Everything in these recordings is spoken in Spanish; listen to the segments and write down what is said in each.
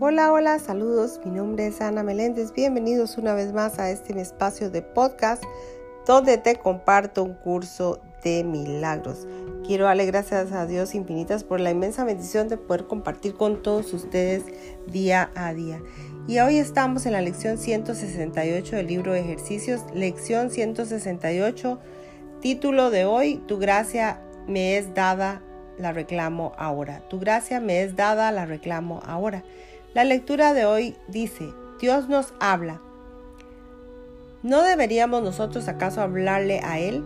Hola, hola, saludos. Mi nombre es Ana Meléndez. Bienvenidos una vez más a este espacio de podcast donde te comparto un curso de milagros. Quiero darle gracias a Dios infinitas por la inmensa bendición de poder compartir con todos ustedes día a día. Y hoy estamos en la lección 168 del libro de ejercicios, lección 168, título de hoy, Tu gracia me es dada, la reclamo ahora. Tu gracia me es dada, la reclamo ahora. La lectura de hoy dice, Dios nos habla. ¿No deberíamos nosotros acaso hablarle a Él?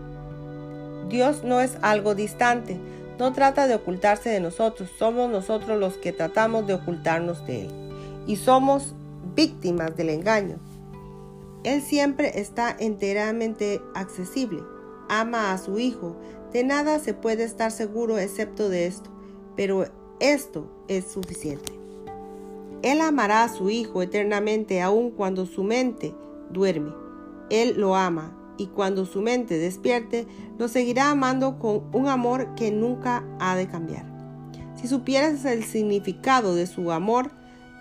Dios no es algo distante, no trata de ocultarse de nosotros, somos nosotros los que tratamos de ocultarnos de Él. Y somos víctimas del engaño. Él siempre está enteramente accesible, ama a su Hijo, de nada se puede estar seguro excepto de esto, pero esto es suficiente. Él amará a su Hijo eternamente aun cuando su mente duerme. Él lo ama y cuando su mente despierte, lo seguirá amando con un amor que nunca ha de cambiar. Si supieras el significado de su amor,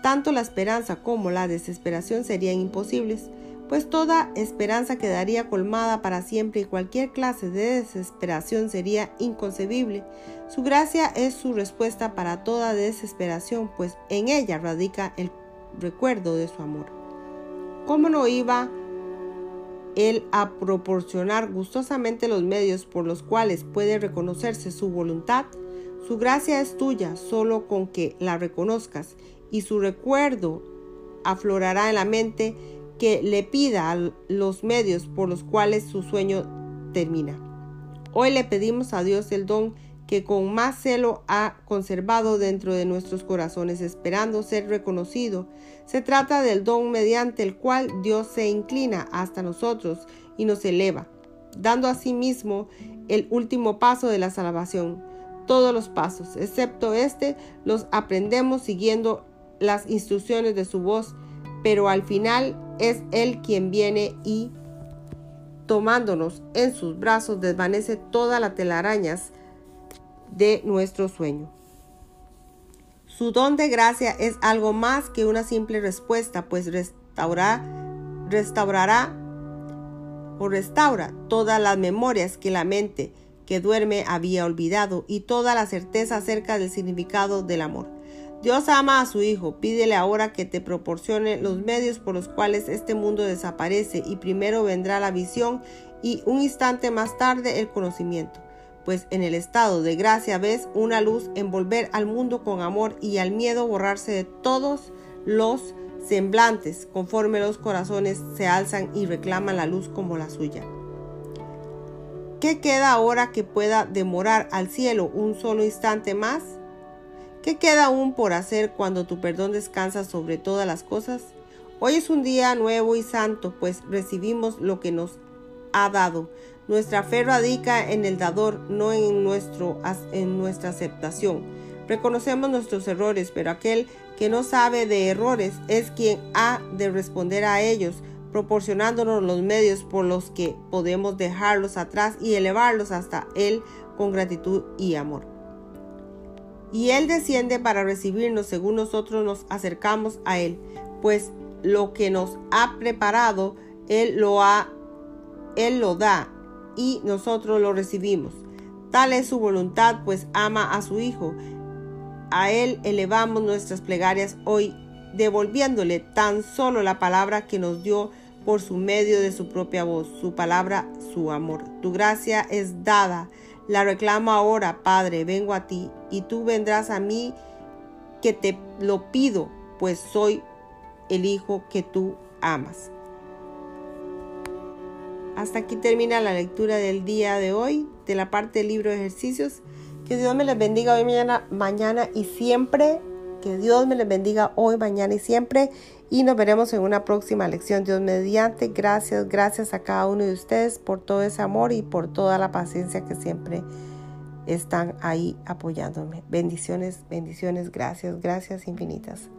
tanto la esperanza como la desesperación serían imposibles, pues toda esperanza quedaría colmada para siempre y cualquier clase de desesperación sería inconcebible. Su gracia es su respuesta para toda desesperación, pues en ella radica el recuerdo de su amor. ¿Cómo no iba él a proporcionar gustosamente los medios por los cuales puede reconocerse su voluntad? Su gracia es tuya solo con que la reconozcas y su recuerdo aflorará en la mente que le pida los medios por los cuales su sueño termina. Hoy le pedimos a Dios el don que con más celo ha conservado dentro de nuestros corazones, esperando ser reconocido. Se trata del don mediante el cual Dios se inclina hasta nosotros y nos eleva, dando a sí mismo el último paso de la salvación. Todos los pasos, excepto este, los aprendemos siguiendo las instrucciones de su voz pero al final es Él quien viene y tomándonos en sus brazos desvanece todas las telarañas de nuestro sueño. Su don de gracia es algo más que una simple respuesta, pues restaurará, restaurará o restaura todas las memorias que la mente que duerme había olvidado y toda la certeza acerca del significado del amor. Dios ama a su Hijo, pídele ahora que te proporcione los medios por los cuales este mundo desaparece y primero vendrá la visión y un instante más tarde el conocimiento. Pues en el estado de gracia ves una luz envolver al mundo con amor y al miedo borrarse de todos los semblantes conforme los corazones se alzan y reclaman la luz como la suya. ¿Qué queda ahora que pueda demorar al cielo un solo instante más? ¿Qué queda aún por hacer cuando tu perdón descansa sobre todas las cosas? Hoy es un día nuevo y santo, pues recibimos lo que nos ha dado. Nuestra fe radica en el dador, no en, nuestro, en nuestra aceptación. Reconocemos nuestros errores, pero aquel que no sabe de errores es quien ha de responder a ellos, proporcionándonos los medios por los que podemos dejarlos atrás y elevarlos hasta Él con gratitud y amor y Él desciende para recibirnos según nosotros nos acercamos a Él, pues lo que nos ha preparado, Él lo da y nosotros lo recibimos. Tal es su voluntad, pues ama a su Hijo. A Él elevamos nuestras plegarias hoy, devolviéndole tan solo la palabra que nos dio por su medio de su propia voz, su palabra, su amor. Tu gracia es dada la reclamo ahora, Padre, vengo a ti, y tú vendrás a mí que te lo pido, pues soy el Hijo que tú amas. Hasta aquí termina la lectura del día de hoy, de la parte del libro de ejercicios. Que Dios me les bendiga hoy, mañana, mañana y siempre. Que Dios me les bendiga hoy, mañana y siempre y nos veremos en una próxima lección. Dios mediante, gracias, gracias a cada uno de ustedes por todo ese amor y por toda la paciencia que siempre están ahí apoyándome. Bendiciones, bendiciones, gracias, gracias infinitas.